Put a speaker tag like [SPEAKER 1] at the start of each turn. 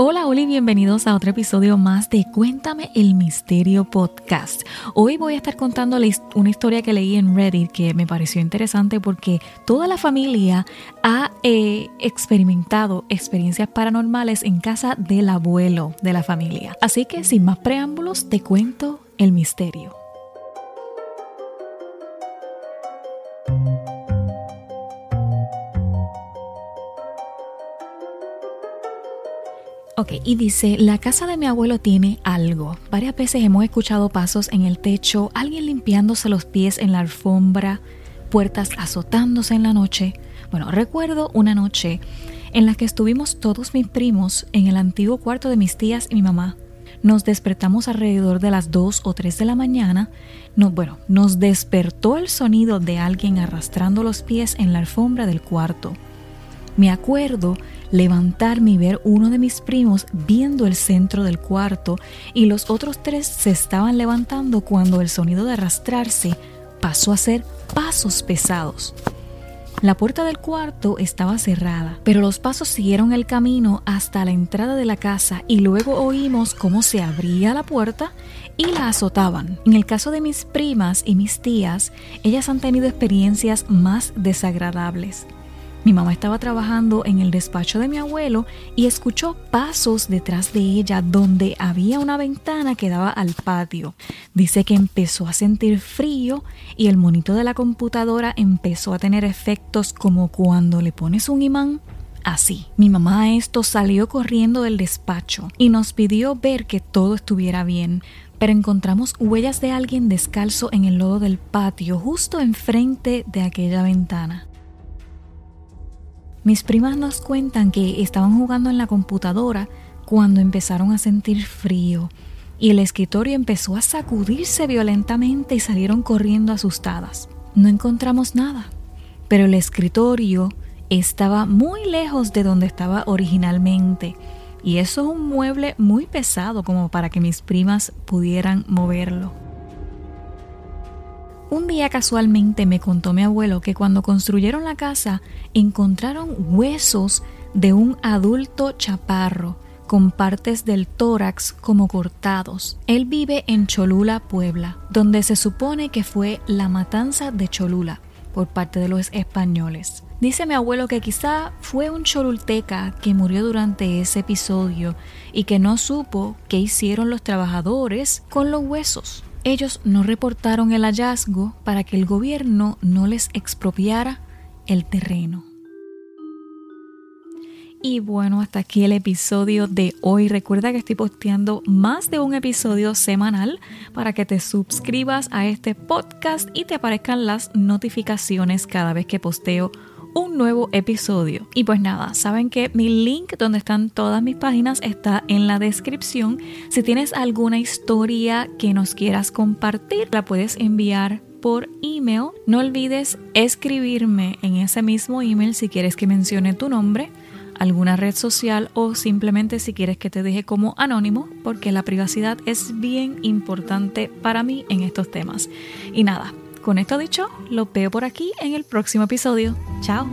[SPEAKER 1] Hola, hola bienvenidos a otro episodio más de Cuéntame el Misterio Podcast. Hoy voy a estar contándoles una historia que leí en Reddit que me pareció interesante porque toda la familia ha eh, experimentado experiencias paranormales en casa del abuelo de la familia. Así que sin más preámbulos, te cuento el misterio. Ok, y dice, la casa de mi abuelo tiene algo. Varias veces hemos escuchado pasos en el techo, alguien limpiándose los pies en la alfombra, puertas azotándose en la noche. Bueno, recuerdo una noche en la que estuvimos todos mis primos en el antiguo cuarto de mis tías y mi mamá. Nos despertamos alrededor de las 2 o 3 de la mañana. No, bueno, nos despertó el sonido de alguien arrastrando los pies en la alfombra del cuarto. Me acuerdo levantarme y ver uno de mis primos viendo el centro del cuarto y los otros tres se estaban levantando cuando el sonido de arrastrarse pasó a ser pasos pesados. La puerta del cuarto estaba cerrada, pero los pasos siguieron el camino hasta la entrada de la casa y luego oímos cómo se abría la puerta y la azotaban. En el caso de mis primas y mis tías, ellas han tenido experiencias más desagradables. Mi mamá estaba trabajando en el despacho de mi abuelo y escuchó pasos detrás de ella donde había una ventana que daba al patio. Dice que empezó a sentir frío y el monito de la computadora empezó a tener efectos como cuando le pones un imán así. Mi mamá a esto salió corriendo del despacho y nos pidió ver que todo estuviera bien, pero encontramos huellas de alguien descalzo en el lodo del patio justo enfrente de aquella ventana. Mis primas nos cuentan que estaban jugando en la computadora cuando empezaron a sentir frío y el escritorio empezó a sacudirse violentamente y salieron corriendo asustadas. No encontramos nada, pero el escritorio estaba muy lejos de donde estaba originalmente y eso es un mueble muy pesado como para que mis primas pudieran moverlo. Un día casualmente me contó mi abuelo que cuando construyeron la casa encontraron huesos de un adulto chaparro con partes del tórax como cortados. Él vive en Cholula, Puebla, donde se supone que fue la matanza de Cholula por parte de los españoles. Dice mi abuelo que quizá fue un cholulteca que murió durante ese episodio y que no supo qué hicieron los trabajadores con los huesos. Ellos no reportaron el hallazgo para que el gobierno no les expropiara el terreno. Y bueno, hasta aquí el episodio de hoy. Recuerda que estoy posteando más de un episodio semanal para que te suscribas a este podcast y te aparezcan las notificaciones cada vez que posteo un nuevo episodio. Y pues nada, saben que mi link donde están todas mis páginas está en la descripción. Si tienes alguna historia que nos quieras compartir, la puedes enviar por email. No olvides escribirme en ese mismo email si quieres que mencione tu nombre alguna red social o simplemente si quieres que te deje como anónimo, porque la privacidad es bien importante para mí en estos temas. Y nada, con esto dicho, lo veo por aquí en el próximo episodio. Chao.